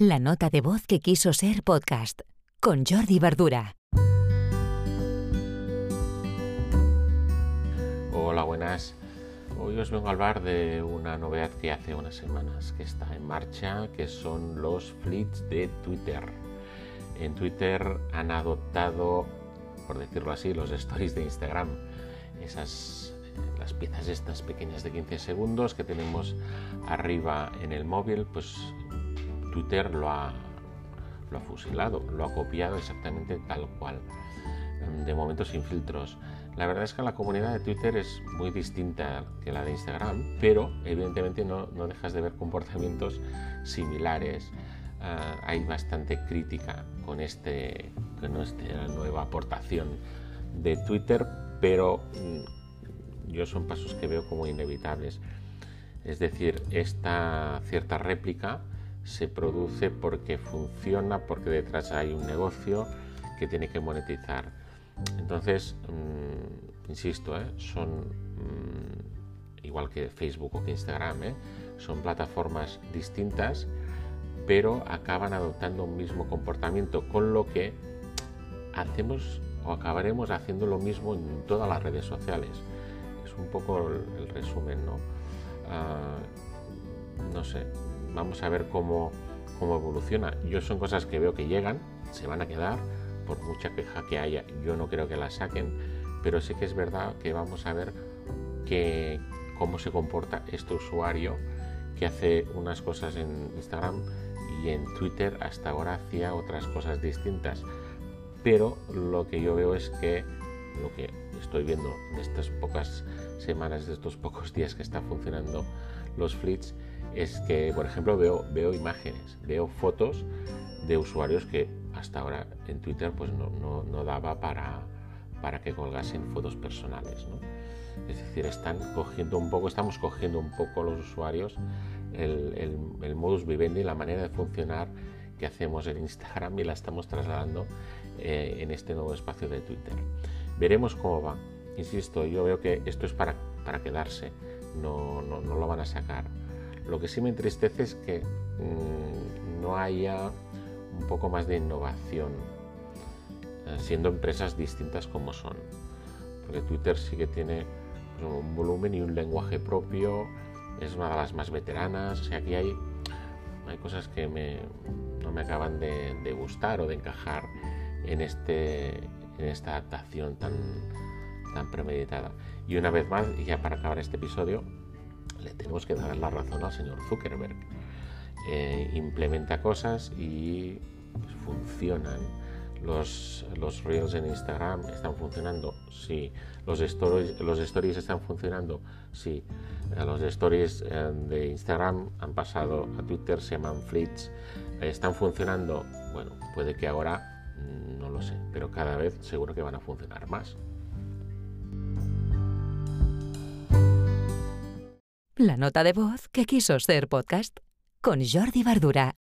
La nota de voz que quiso ser podcast con Jordi Verdura. Hola, buenas. Hoy os vengo a hablar de una novedad que hace unas semanas que está en marcha, que son los fleets de Twitter. En Twitter han adoptado, por decirlo así, los stories de Instagram. Esas las piezas estas pequeñas de 15 segundos que tenemos arriba en el móvil, pues Twitter lo ha, lo ha fusilado, lo ha copiado exactamente tal cual, em, de momento sin filtros. La verdad es que la comunidad de Twitter es muy distinta que la de Instagram, pero evidentemente no, dejas de ver comportamientos similares. Ah, hay bastante crítica con, este, con esta nueva aportación de Twitter, pero mm, yo son pasos que veo como inevitables. Es decir, esta cierta réplica se produce porque funciona, porque detrás hay un negocio que tiene que monetizar. Entonces, mm, insisto, ¿eh? son mm, igual que Facebook o que Instagram, ¿eh? son plataformas distintas, pero acaban adoptando un mismo comportamiento, con lo que hacemos o acabaremos haciendo lo mismo en todas las redes sociales. Es un poco el, resumen, ¿no? Ah, no sé, vamos a ver cómo, cómo evoluciona. Yo son cosas que veo que llegan, se van a quedar, por mucha queja que haya, yo no creo que las saquen, pero sí que es verdad que vamos a ver que, cómo se comporta este usuario que hace unas cosas en Instagram y en Twitter hasta ahora hacía otras cosas distintas. Pero lo que yo veo es que lo que estoy viendo de estas pocas semanas, de estos pocos días que está funcionando los fleets, es que, por ejemplo, veo, veo imágenes, veo fotos de usuarios que hasta ahora en Twitter pues no, no, daba para, para que colgasen fotos personales. Es decir, están cogiendo un poco, estamos cogiendo un poco los usuarios el, el, modus vivendi, la manera de funcionar que hacemos en Instagram y la estamos trasladando eh, en este nuevo espacio de Twitter. Veremos cómo va. Insisto, yo veo que esto es para, para quedarse, no, no, no lo van a sacar. Lo que sí me entristece es que mm, no haya un poco más de innovación, eh, siendo empresas distintas como son. Porque Twitter sí que tiene pues, un volumen y un lenguaje propio, es una de las más veteranas, o sea, aquí hay, hay cosas que no me acaban de, gustar o de encajar en, este, en esta adaptación tan, tan premeditada. Y una vez más, y ya para acabar este episodio, le tenemos que dar la razón al señor Zuckerberg. Eh, implementa cosas y pues, funcionan. Los, los Reels en Instagram están funcionando, sí. Los stories, los stories están funcionando, sí. Eh, los stories eh, de Instagram han pasado a Twitter, se llaman Fleets. ¿Están funcionando? Bueno, puede que ahora, no lo sé, pero cada vez seguro que van a funcionar más. La nota de voz que quiso ser podcast con Jordi Bardura.